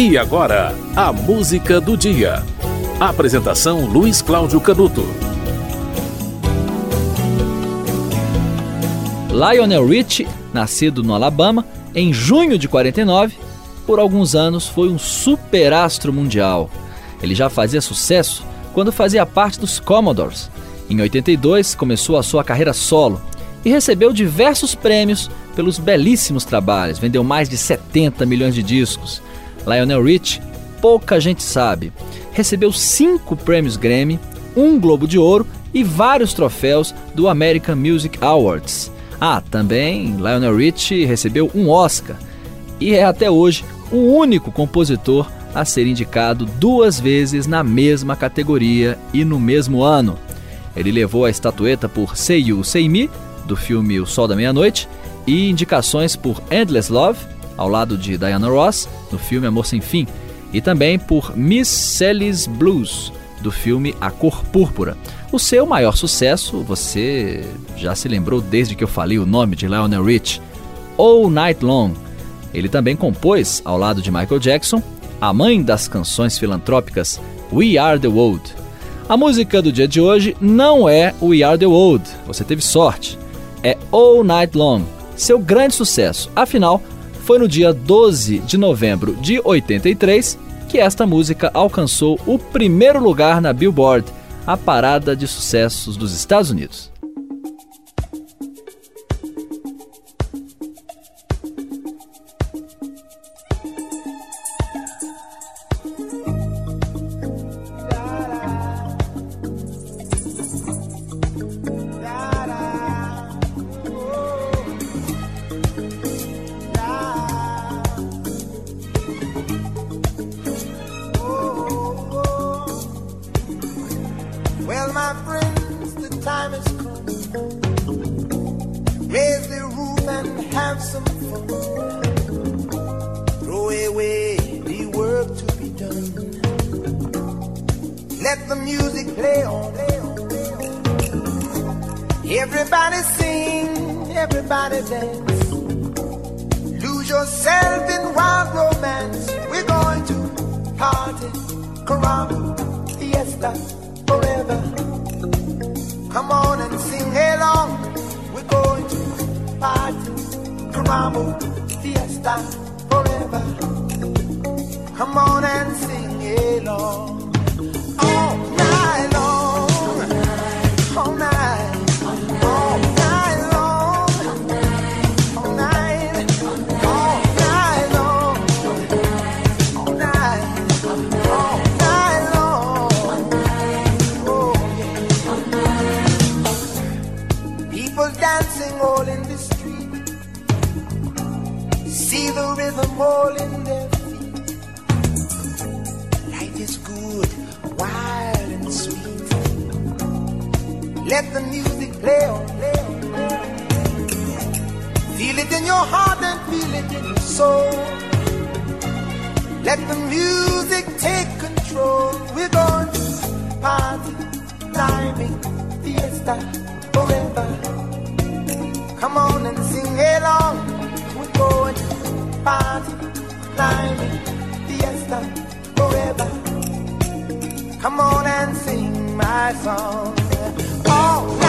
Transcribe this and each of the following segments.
E agora, a música do dia. Apresentação Luiz Cláudio Canuto. Lionel Richie, nascido no Alabama em junho de 49, por alguns anos foi um superastro mundial. Ele já fazia sucesso quando fazia parte dos Commodores. Em 82, começou a sua carreira solo e recebeu diversos prêmios pelos belíssimos trabalhos. Vendeu mais de 70 milhões de discos Lionel Rich, pouca gente sabe, recebeu cinco prêmios Grammy, um Globo de Ouro e vários troféus do American Music Awards. Ah, também Lionel Rich recebeu um Oscar e é até hoje o único compositor a ser indicado duas vezes na mesma categoria e no mesmo ano. Ele levou a estatueta por Say Me, do filme O Sol da Meia-Noite, e indicações por Endless Love, ao lado de Diana Ross, no filme Amor Sem Fim, e também por Miss Sally's Blues, do filme A Cor Púrpura. O seu maior sucesso, você já se lembrou desde que eu falei o nome de Lionel Rich, All Night Long. Ele também compôs, ao lado de Michael Jackson, a mãe das canções filantrópicas We Are the World. A música do dia de hoje não é We Are the World, você teve sorte. É All Night Long, seu grande sucesso. Afinal, foi no dia 12 de novembro de 83 que esta música alcançou o primeiro lugar na Billboard, a parada de sucessos dos Estados Unidos. Well, my friends, the time has come. Raise the roof and have some fun. Throw away the work to be done. Let the music play on. Everybody sing, everybody dance. Lose yourself in wild romance. We're going to party, caramba, fiesta fiesta forever. Come on and sing along. The rhythm all in their feet. Life is good, wild and sweet. Let the music play on, play on, play on. Feel it in your heart and feel it in your soul. Let the music take control. We're going to party, climbing, fiesta, forever. Come on and sing along. Party, climbing, fiesta, forever. Come on and sing my song all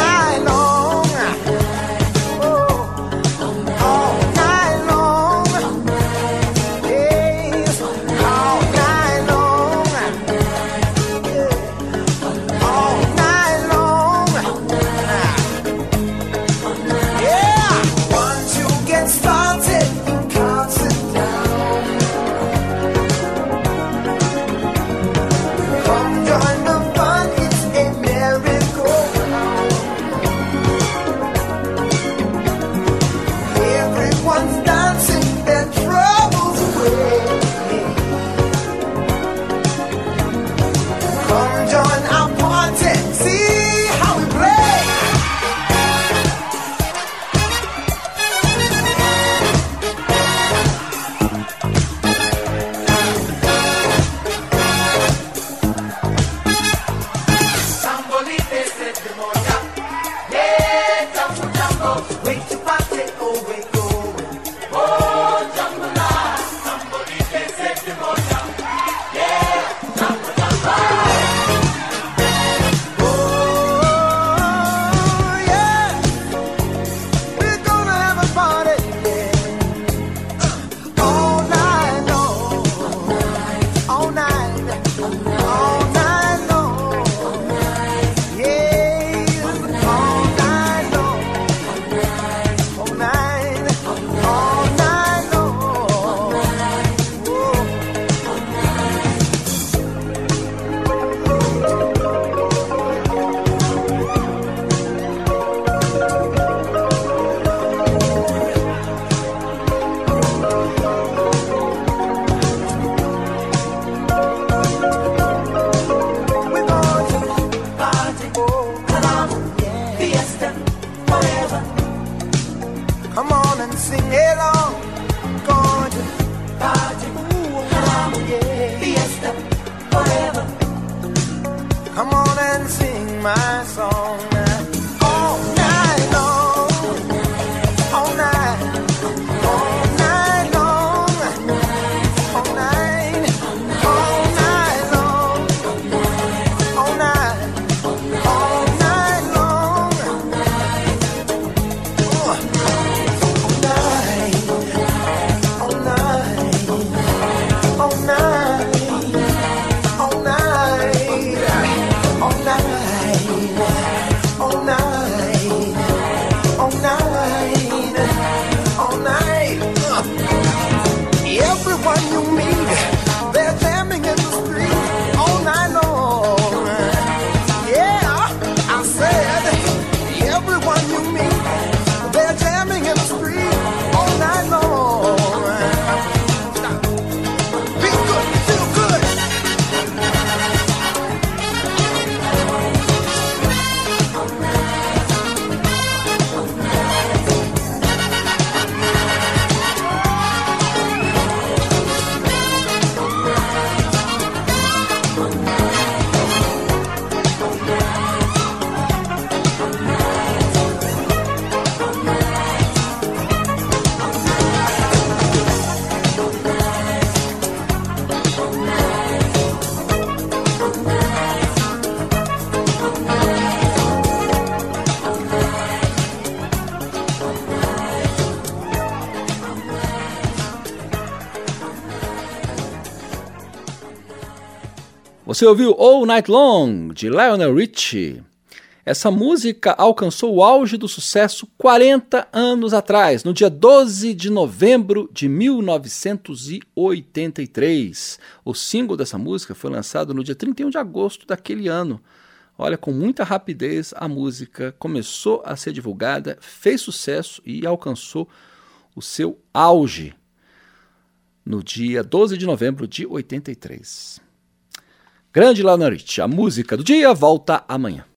my song. Você ouviu All Night Long, de Lionel Richie. Essa música alcançou o auge do sucesso 40 anos atrás, no dia 12 de novembro de 1983. O single dessa música foi lançado no dia 31 de agosto daquele ano. Olha, com muita rapidez a música começou a ser divulgada, fez sucesso e alcançou o seu auge no dia 12 de novembro de 83. Grande Rich, a música do dia volta amanhã.